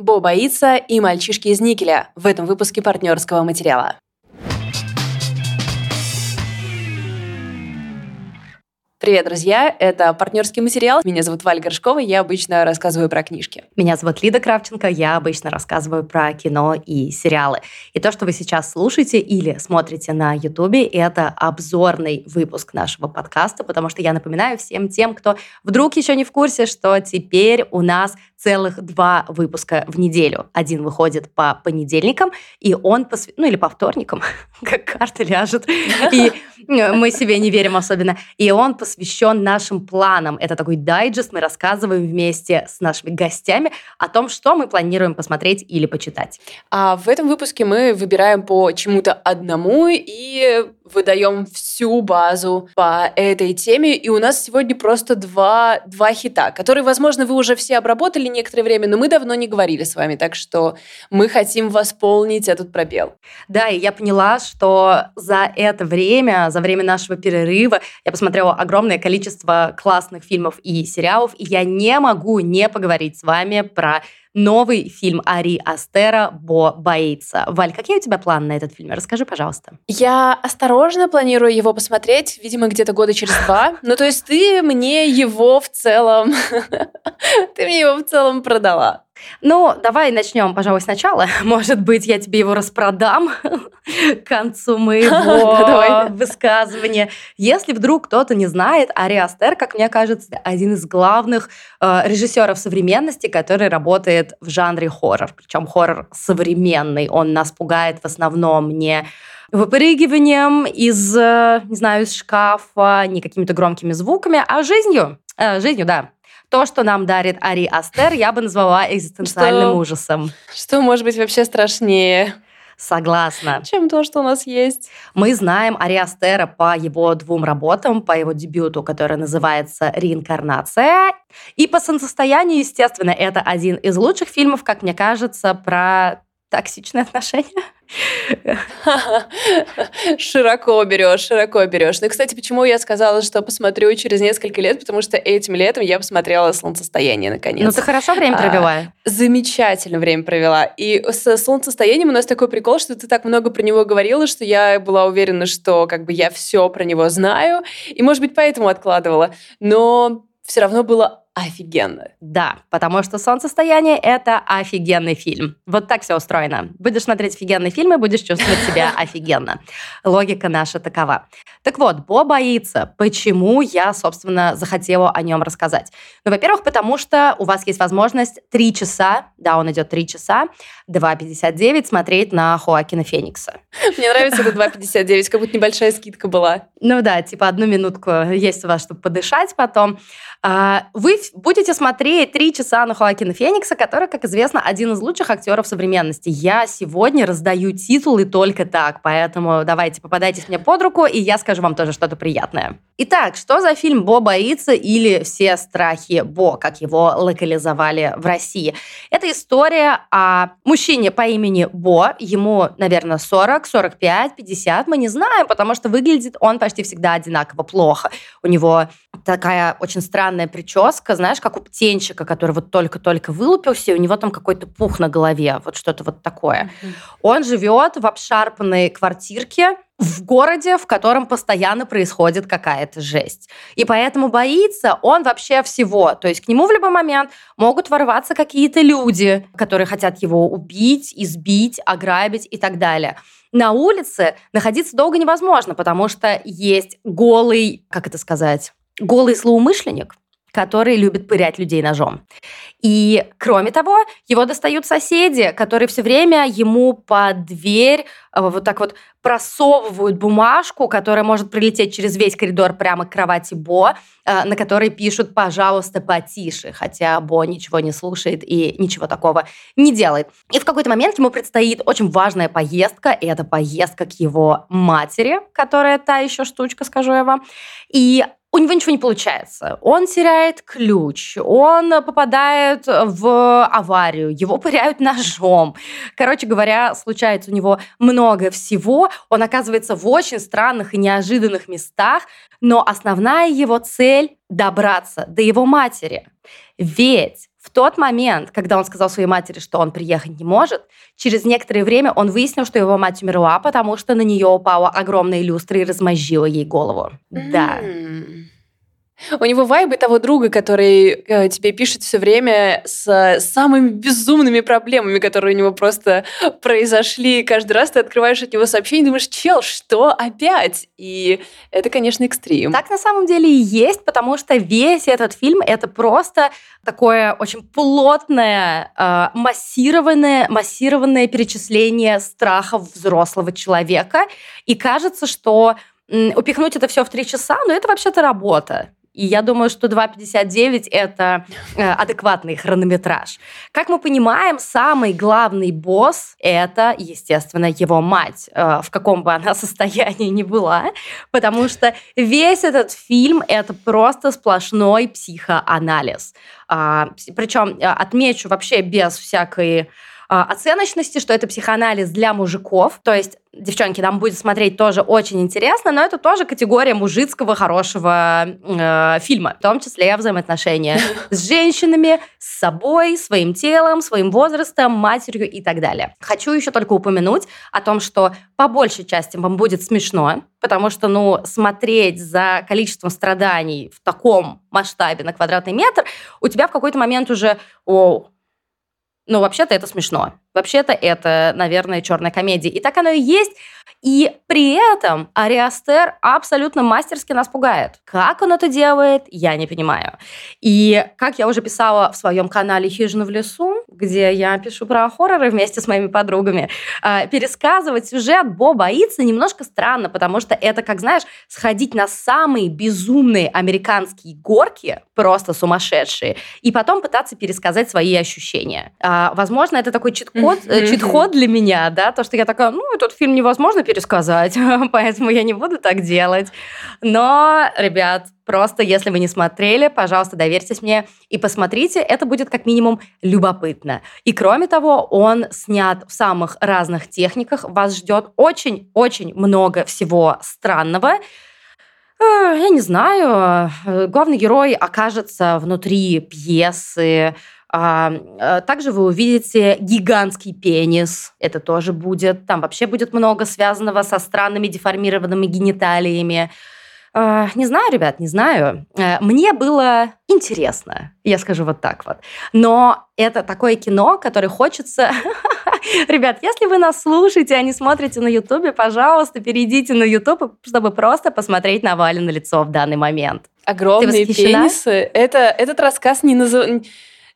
Бо боится и мальчишки из никеля в этом выпуске партнерского материала. Привет, друзья! Это партнерский материал. Меня зовут Валя Горшкова, я обычно рассказываю про книжки. Меня зовут Лида Кравченко, я обычно рассказываю про кино и сериалы. И то, что вы сейчас слушаете или смотрите на Ютубе, это обзорный выпуск нашего подкаста, потому что я напоминаю всем тем, кто вдруг еще не в курсе, что теперь у нас целых два выпуска в неделю. Один выходит по понедельникам, и он посв... ну или по вторникам, как карта ляжет, и мы себе не верим особенно. И он посвящен нашим планам. Это такой дайджест, мы рассказываем вместе с нашими гостями о том, что мы планируем посмотреть или почитать. А в этом выпуске мы выбираем по чему-то одному и выдаем всю базу по этой теме. И у нас сегодня просто два, два хита, которые, возможно, вы уже все обработали некоторое время, но мы давно не говорили с вами, так что мы хотим восполнить этот пробел. Да, и я поняла, что за это время, за время нашего перерыва, я посмотрела огромное количество классных фильмов и сериалов, и я не могу не поговорить с вами про новый фильм Ари Астера «Бо боится». Валь, какие у тебя планы на этот фильм? Расскажи, пожалуйста. Я осторожно планирую его посмотреть, видимо, где-то года через два. Ну, то есть ты мне его в целом... Ты мне его в целом продала. Ну, давай начнем, пожалуй, сначала. Может быть, я тебе его распродам к концу моего высказывания. Если вдруг кто-то не знает, Ари Астер, как мне кажется, один из главных э, режиссеров современности, который работает в жанре хоррор. Причем хоррор современный. Он нас пугает в основном не выпрыгиванием из, э, не знаю, из шкафа, не какими-то громкими звуками, а жизнью. Э, жизнью, да. То, что нам дарит Ари Астер, я бы назвала экзистенциальным что, ужасом. Что может быть вообще страшнее? Согласна. Чем то, что у нас есть. Мы знаем Ари Астера по его двум работам, по его дебюту, который называется «Реинкарнация». И по солнцестоянию, естественно, это один из лучших фильмов, как мне кажется, про токсичные отношения. Широко берешь, широко берешь. Ну, кстати, почему я сказала, что посмотрю через несколько лет, потому что этим летом я посмотрела «Солнцестояние» наконец. Ну, ты хорошо время а, провела? А, замечательно время провела. И с «Солнцестоянием» у нас такой прикол, что ты так много про него говорила, что я была уверена, что как бы я все про него знаю, и, может быть, поэтому откладывала. Но все равно было офигенно. Да, потому что «Солнцестояние» — это офигенный фильм. Вот так все устроено. Будешь смотреть офигенный фильм и будешь чувствовать себя офигенно. Логика наша такова. Так вот, Бо боится. Почему я, собственно, захотела о нем рассказать? Ну, во-первых, потому что у вас есть возможность три часа, да, он идет три часа, 2,59 смотреть на Хоакина Феникса. Мне нравится это 2,59, как будто небольшая скидка была. Ну да, типа одну минутку есть у вас, чтобы подышать потом. А, вы будете смотреть три часа на Хоакина Феникса, который, как известно, один из лучших актеров современности. Я сегодня раздаю титулы только так, поэтому давайте попадайтесь мне под руку, и я скажу вам тоже что-то приятное. Итак, что за фильм «Бо боится» или «Все страхи Бо», как его локализовали в России? Это история о мужчине по имени Бо. Ему, наверное, 40, 45, 50, мы не знаем, потому что выглядит он почти всегда одинаково плохо. У него такая очень странная прическа, знаешь, как у птенчика, который вот только-только вылупился, и у него там какой-то пух на голове, вот что-то вот такое. Mm-hmm. Он живет в обшарпанной квартирке, в городе, в котором постоянно происходит какая-то жесть. И поэтому боится он вообще всего. То есть к нему в любой момент могут ворваться какие-то люди, которые хотят его убить, избить, ограбить и так далее. На улице находиться долго невозможно, потому что есть голый, как это сказать, голый злоумышленник, который любит пырять людей ножом. И, кроме того, его достают соседи, которые все время ему под дверь э, вот так вот просовывают бумажку, которая может прилететь через весь коридор прямо к кровати Бо, э, на которой пишут «пожалуйста, потише», хотя Бо ничего не слушает и ничего такого не делает. И в какой-то момент ему предстоит очень важная поездка, и это поездка к его матери, которая та еще штучка, скажу я вам. И у него ничего не получается. Он теряет ключ, он попадает в аварию, его пыряют ножом. Короче говоря, случается у него много всего. Он оказывается в очень странных и неожиданных местах, но основная его цель – добраться до его матери. Ведь В тот момент, когда он сказал своей матери, что он приехать не может, через некоторое время он выяснил, что его мать умерла, потому что на нее упала огромная люстра и размозжила ей голову. Mm-hmm. Да. У него вайбы того друга, который э, тебе пишет все время с самыми безумными проблемами, которые у него просто произошли. Каждый раз ты открываешь от него сообщение и думаешь, чел, что опять? И это, конечно, экстрим. Так на самом деле и есть, потому что весь этот фильм это просто такое очень плотное, э, массированное, массированное перечисление страхов взрослого человека. И кажется, что упихнуть это все в три часа, но это вообще-то работа. И я думаю, что 2.59 – это э, адекватный хронометраж. Как мы понимаем, самый главный босс – это, естественно, его мать, э, в каком бы она состоянии ни была, потому что весь этот фильм – это просто сплошной психоанализ. А, Причем э, отмечу вообще без всякой оценочности, что это психоанализ для мужиков. То есть, девчонки, нам будет смотреть тоже очень интересно, но это тоже категория мужицкого хорошего э, фильма, в том числе взаимоотношения с женщинами, с собой, своим телом, своим возрастом, матерью и так далее. Хочу еще только упомянуть о том, что по большей части вам будет смешно, потому что, ну, смотреть за количеством страданий в таком масштабе на квадратный метр, у тебя в какой-то момент уже, о, но вообще-то это смешно. Вообще-то это, наверное, черная комедия. И так оно и есть. И при этом Ариастер абсолютно мастерски нас пугает. Как он это делает, я не понимаю. И как я уже писала в своем канале «Хижина в лесу», где я пишу про хорроры вместе с моими подругами, а, пересказывать сюжет Бо боится немножко странно, потому что это, как знаешь, сходить на самые безумные американские горки, просто сумасшедшие, и потом пытаться пересказать свои ощущения. А, возможно, это такой чит-код, mm-hmm. чит-код для меня, да, то, что я такая, ну, этот фильм невозможно пересказать, поэтому я не буду так делать. Но, ребят, просто если вы не смотрели, пожалуйста, доверьтесь мне и посмотрите, это будет как минимум любопытно. И кроме того, он снят в самых разных техниках, вас ждет очень-очень много всего странного, э, я не знаю, э, главный герой окажется внутри пьесы, а, э, также вы увидите гигантский пенис. Это тоже будет. Там вообще будет много связанного со странными деформированными гениталиями. А, не знаю, ребят, не знаю. Э, мне было интересно, я скажу вот так вот. Но это такое кино, которое хочется... Ребят, если вы нас слушаете, а не смотрите на Ютубе, пожалуйста, перейдите на Ютуб, чтобы просто посмотреть на Вале на лицо в данный момент. Огромные пенисы. Это, этот рассказ не называется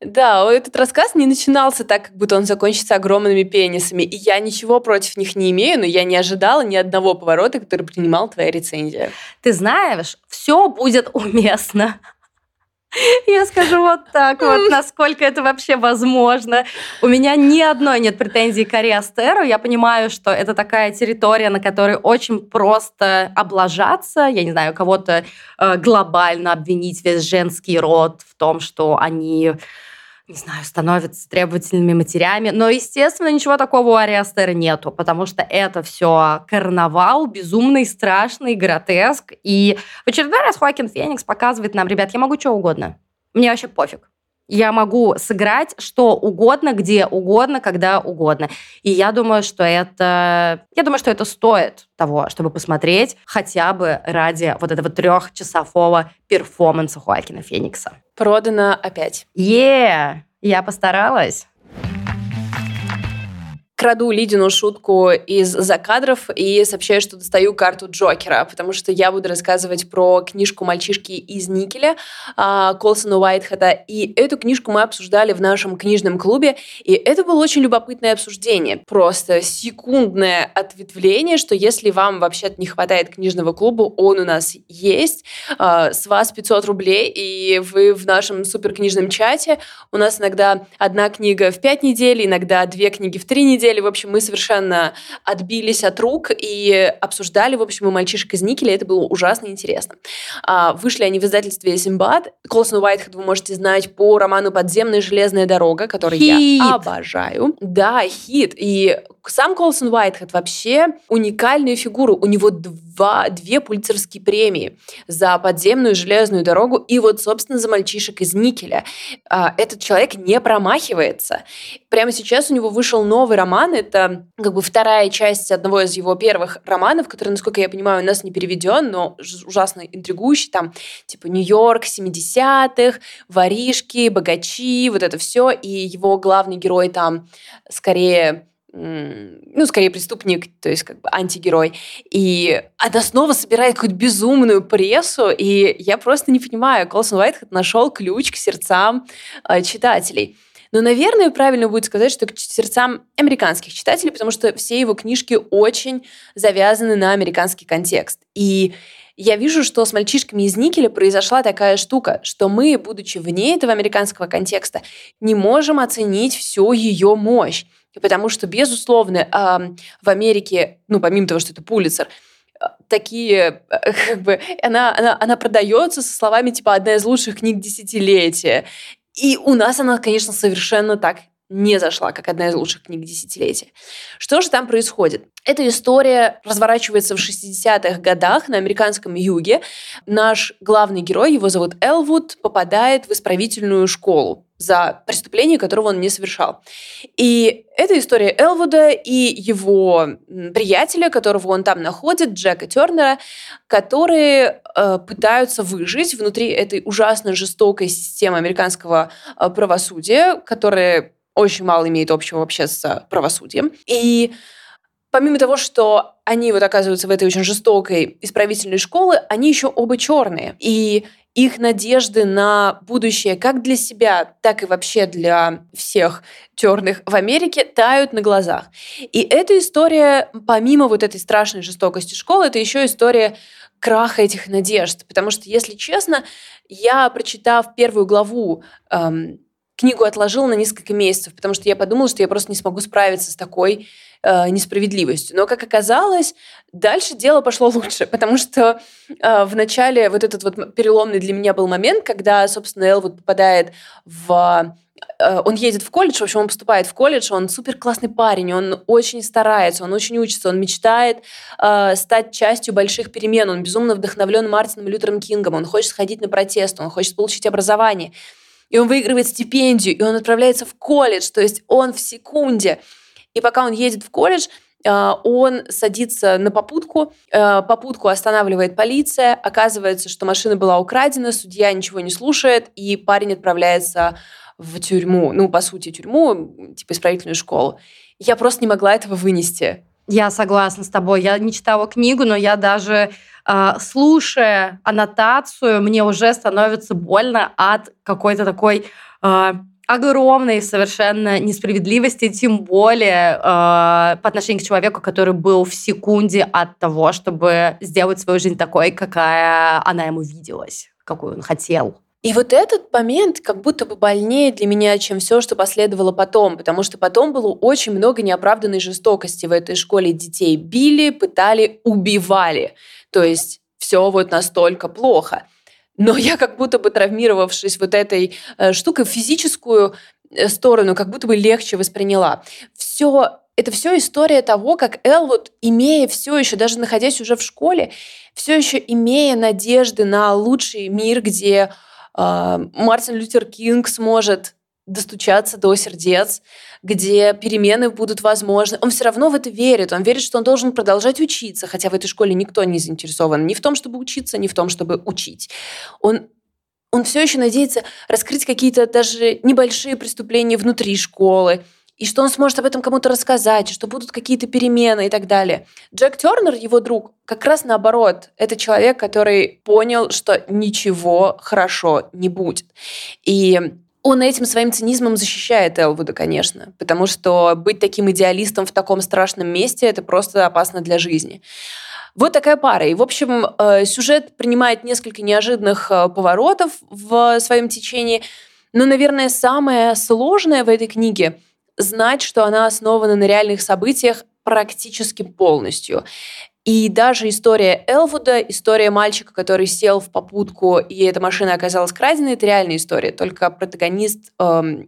да, этот рассказ не начинался так, как будто он закончится огромными пенисами. И я ничего против них не имею, но я не ожидала ни одного поворота, который принимал твоя рецензия. Ты знаешь, все будет уместно. Я скажу вот так вот, насколько это вообще возможно. У меня ни одной нет претензий к Ариастеру. Я понимаю, что это такая территория, на которой очень просто облажаться. Я не знаю, кого-то э, глобально обвинить весь женский род в том, что они не знаю, становятся требовательными матерями. Но, естественно, ничего такого у Ариастера нету, потому что это все карнавал, безумный, страшный, гротеск. И в очередной раз Хоакин Феникс показывает нам, ребят, я могу что угодно. Мне вообще пофиг. Я могу сыграть что угодно, где угодно, когда угодно. И я думаю, что это... Я думаю, что это стоит того, чтобы посмотреть хотя бы ради вот этого трехчасового перформанса Хуакина Феникса. Продано опять. Е, я постаралась краду Лидину шутку из закадров и сообщаю, что достаю карту Джокера, потому что я буду рассказывать про книжку «Мальчишки из никеля» а, Колсона Уайтхеда. И эту книжку мы обсуждали в нашем книжном клубе, и это было очень любопытное обсуждение. Просто секундное ответвление, что если вам вообще не хватает книжного клуба, он у нас есть. А, с вас 500 рублей, и вы в нашем суперкнижном чате. У нас иногда одна книга в 5 недель, иногда две книги в 3 недели, сидели, в общем, мы совершенно отбились от рук и обсуждали, в общем, и мальчишек из Никеля. Это было ужасно интересно. А, вышли они в издательстве Симбад. Колсон Уайтхед вы можете знать по роману «Подземная железная дорога», который хит. я обожаю. Да, хит. И сам Колсон Уайтхед вообще уникальная фигура. У него два, две пульцерские премии за подземную железную дорогу и вот, собственно, за мальчишек из Никеля. А, этот человек не промахивается. Прямо сейчас у него вышел новый роман. Это как бы вторая часть одного из его первых романов, который, насколько я понимаю, у нас не переведен, но ужасно интригующий. Там типа Нью-Йорк 70-х, воришки, богачи, вот это все. И его главный герой там скорее ну, скорее преступник, то есть как бы антигерой. И она снова собирает какую-то безумную прессу, и я просто не понимаю, Колсон Уайтхед нашел ключ к сердцам э, читателей. Но, наверное, правильно будет сказать, что к сердцам американских читателей, потому что все его книжки очень завязаны на американский контекст. И я вижу, что с мальчишками из Никеля произошла такая штука, что мы, будучи вне этого американского контекста, не можем оценить всю ее мощь. Потому что, безусловно, в Америке, ну, помимо того, что это Пулицер, такие, как бы, она, она, она продается со словами типа одна из лучших книг десятилетия. И у нас она, конечно, совершенно так не зашла, как одна из лучших книг десятилетия. Что же там происходит? Эта история разворачивается в 60-х годах на американском юге. Наш главный герой, его зовут Элвуд, попадает в исправительную школу за преступление, которого он не совершал. И это история Элвуда и его приятеля, которого он там находит, Джека Тернера, которые э, пытаются выжить внутри этой ужасно жестокой системы американского э, правосудия, которая очень мало имеет общего вообще с правосудием. И помимо того, что они вот оказываются в этой очень жестокой исправительной школе, они еще оба черные. И их надежды на будущее как для себя, так и вообще для всех черных в Америке тают на глазах. И эта история, помимо вот этой страшной жестокости школы, это еще история краха этих надежд. Потому что, если честно, я, прочитав первую главу эм, книгу отложила на несколько месяцев, потому что я подумала, что я просто не смогу справиться с такой э, несправедливостью. Но, как оказалось, дальше дело пошло лучше, потому что э, в начале вот этот вот переломный для меня был момент, когда, собственно, Эл вот попадает в э, он едет в колледж, в общем, он поступает в колледж, он супер классный парень, он очень старается, он очень учится, он мечтает э, стать частью больших перемен, он безумно вдохновлен Мартином Лютером Кингом, он хочет сходить на протест, он хочет получить образование и он выигрывает стипендию, и он отправляется в колледж, то есть он в секунде. И пока он едет в колледж, а, он садится на попутку, а, попутку останавливает полиция, оказывается, что машина была украдена, судья ничего не слушает, и парень отправляется в тюрьму, ну, по сути, тюрьму, типа исправительную школу. Я просто не могла этого вынести. Я согласна с тобой. Я не читала книгу, но я даже а, слушая аннотацию, мне уже становится больно от какой-то такой а, огромной совершенно несправедливости, тем более э, по отношению к человеку, который был в секунде от того, чтобы сделать свою жизнь такой, какая она ему виделась, какую он хотел. И вот этот момент как будто бы больнее для меня, чем все, что последовало потом, потому что потом было очень много неоправданной жестокости в этой школе. Детей били, пытали, убивали. То есть все вот настолько плохо. Но я как будто бы травмировавшись вот этой э, штукой, физическую э, сторону как будто бы легче восприняла. Все это все история того, как Элвуд, имея все еще, даже находясь уже в школе, все еще имея надежды на лучший мир, где а, Мартин Лютер Кинг сможет достучаться до сердец, где перемены будут возможны. Он все равно в это верит. Он верит, что он должен продолжать учиться, хотя в этой школе никто не заинтересован ни в том, чтобы учиться, ни в том, чтобы учить. Он он все еще надеется раскрыть какие-то даже небольшие преступления внутри школы, и что он сможет об этом кому-то рассказать, что будут какие-то перемены и так далее. Джек Тернер, его друг, как раз наоборот. Это человек, который понял, что ничего хорошо не будет. И он этим своим цинизмом защищает Элвуда, конечно, потому что быть таким идеалистом в таком страшном месте – это просто опасно для жизни. Вот такая пара. И, в общем, э, сюжет принимает несколько неожиданных э, поворотов в своем течении. Но, наверное, самое сложное в этой книге – знать, что она основана на реальных событиях практически полностью. И даже история Элвуда, история мальчика, который сел в попутку, и эта машина оказалась краденой, это реальная история. Только протагонист, эм,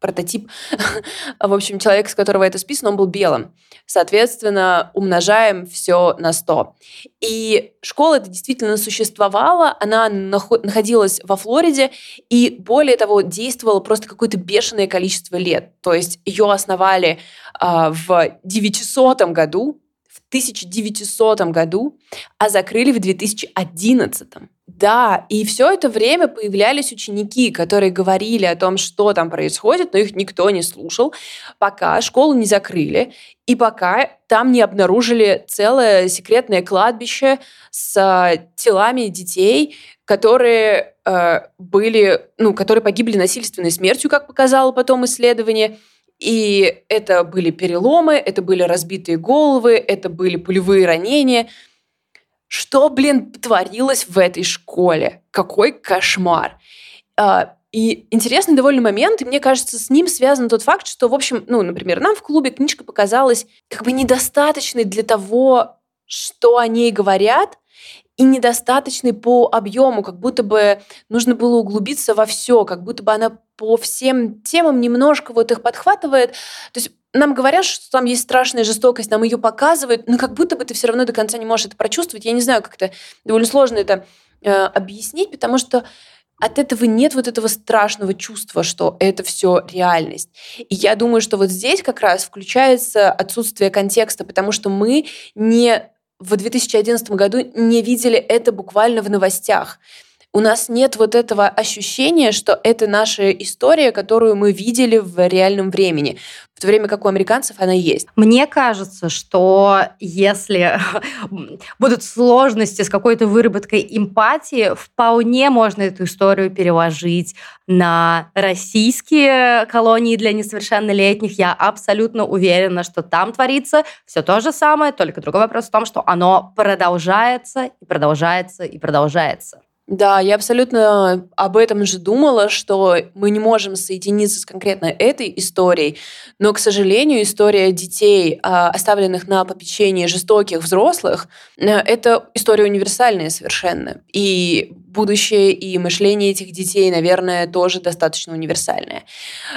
прототип, в общем, человек, с которого это списано, он был белым. Соответственно, умножаем все на 100. И школа это действительно существовала, она находилась во Флориде, и более того, действовала просто какое-то бешеное количество лет. То есть ее основали э, в 900 году, 1900 году, а закрыли в 2011. Да, и все это время появлялись ученики, которые говорили о том, что там происходит, но их никто не слушал, пока школу не закрыли, и пока там не обнаружили целое секретное кладбище с э, телами детей, которые э, были, ну, которые погибли насильственной смертью, как показало потом исследование, и это были переломы, это были разбитые головы, это были пулевые ранения. Что, блин, творилось в этой школе? Какой кошмар! А, и интересный довольно момент, и мне кажется, с ним связан тот факт, что, в общем, ну, например, нам в клубе книжка показалась как бы недостаточной для того, что о ней говорят, и недостаточный по объему, как будто бы нужно было углубиться во все, как будто бы она по всем темам немножко вот их подхватывает. То есть нам говорят, что там есть страшная жестокость, нам ее показывают, но как будто бы ты все равно до конца не можешь это прочувствовать. Я не знаю, как это довольно сложно это э, объяснить, потому что от этого нет вот этого страшного чувства, что это все реальность. И я думаю, что вот здесь как раз включается отсутствие контекста, потому что мы не в 2011 году не видели это буквально в новостях. У нас нет вот этого ощущения, что это наша история, которую мы видели в реальном времени в то время как у американцев она есть. Мне кажется, что если будут сложности с какой-то выработкой эмпатии, вполне можно эту историю переложить на российские колонии для несовершеннолетних. Я абсолютно уверена, что там творится все то же самое, только другой вопрос в том, что оно продолжается и продолжается и продолжается. Да, я абсолютно об этом же думала, что мы не можем соединиться с конкретно этой историей, но, к сожалению, история детей, а, оставленных на попечении жестоких взрослых, э, это история универсальная совершенно. И будущее и мышление этих детей, наверное, тоже достаточно универсальное.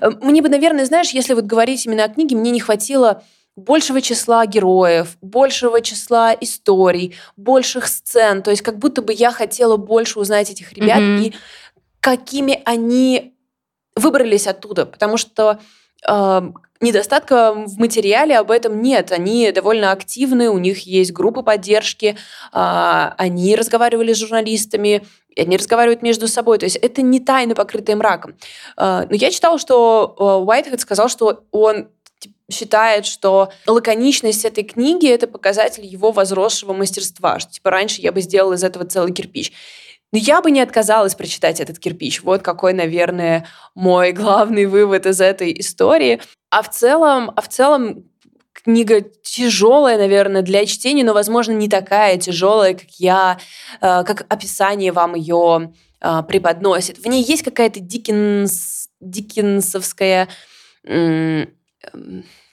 Э, мне бы, наверное, знаешь, если вот говорить именно о книге, мне не хватило большего числа героев, большего числа историй, больших сцен. То есть как будто бы я хотела больше узнать этих ребят mm-hmm. и какими они выбрались оттуда, потому что э, недостатка в материале об этом нет. Они довольно активны, у них есть группы поддержки, э, они разговаривали с журналистами, они разговаривают между собой. То есть это не тайна, покрытая мраком. Э, но я читала, что Уайтхед сказал, что он считает, что лаконичность этой книги — это показатель его возросшего мастерства, что типа раньше я бы сделал из этого целый кирпич. Но я бы не отказалась прочитать этот кирпич. Вот какой, наверное, мой главный вывод из этой истории. А в целом, а в целом книга тяжелая, наверное, для чтения, но, возможно, не такая тяжелая, как я, э, как описание вам ее э, преподносит. В ней есть какая-то дикинс, дикинсовская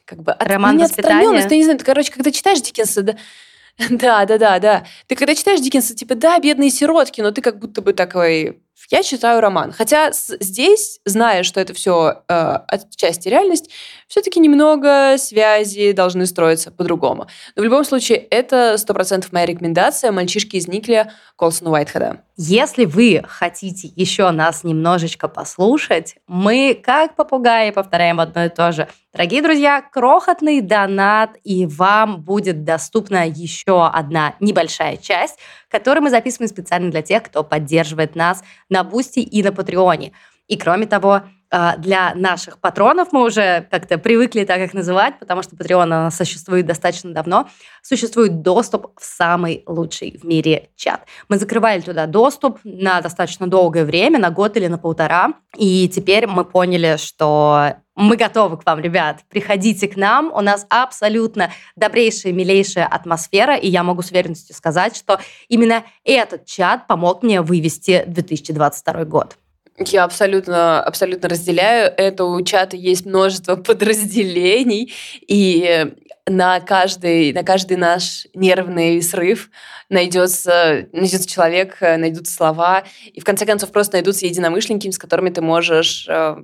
как бы от, роман не воспитания. Ты не знаю, ты, короче, когда читаешь Диккенса, да, да, да, да, да. Ты когда читаешь Диккенса, типа, да, бедные сиротки, но ты как будто бы такой, я читаю роман. Хотя здесь, зная, что это все э, отчасти реальность, все-таки немного связи должны строиться по-другому. Но в любом случае, это сто процентов моя рекомендация «Мальчишки из Никля» Колсона Уайтхеда. Если вы хотите еще нас немножечко послушать, мы, как попугаи, повторяем одно и то же. Дорогие друзья, крохотный донат, и вам будет доступна еще одна небольшая часть, которую мы записываем специально для тех, кто поддерживает нас на Boosty и на Patreon е. И кроме того, для наших патронов, мы уже как-то привыкли так их называть, потому что Patreon существует достаточно давно, существует доступ в самый лучший в мире чат. Мы закрывали туда доступ на достаточно долгое время, на год или на полтора, и теперь мы поняли, что мы готовы к вам, ребят. Приходите к нам. У нас абсолютно добрейшая, милейшая атмосфера. И я могу с уверенностью сказать, что именно этот чат помог мне вывести 2022 год. Я абсолютно, абсолютно разделяю. Это у чата есть множество подразделений, и на каждый, на каждый наш нервный срыв найдется, найдется человек, найдутся слова, и в конце концов просто найдутся единомышленники, с которыми ты можешь э,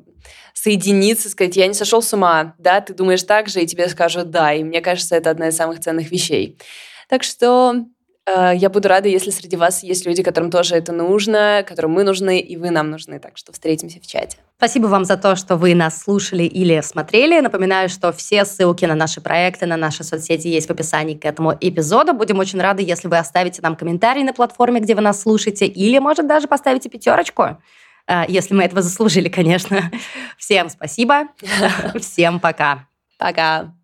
соединиться, сказать, я не сошел с ума, да, ты думаешь так же, и тебе скажут да, и мне кажется, это одна из самых ценных вещей. Так что Э, я буду рада, если среди вас есть люди, которым тоже это нужно, которым мы нужны, и вы нам нужны. Так что встретимся в чате. Спасибо вам за то, что вы нас слушали или смотрели. Напоминаю, что все ссылки на наши проекты, на наши соцсети есть в описании к этому эпизоду. Будем очень рады, если вы оставите нам комментарий на платформе, где вы нас слушаете, или, может, даже поставите пятерочку э, если мы этого заслужили, конечно. Всем спасибо. Всем пока. Пока.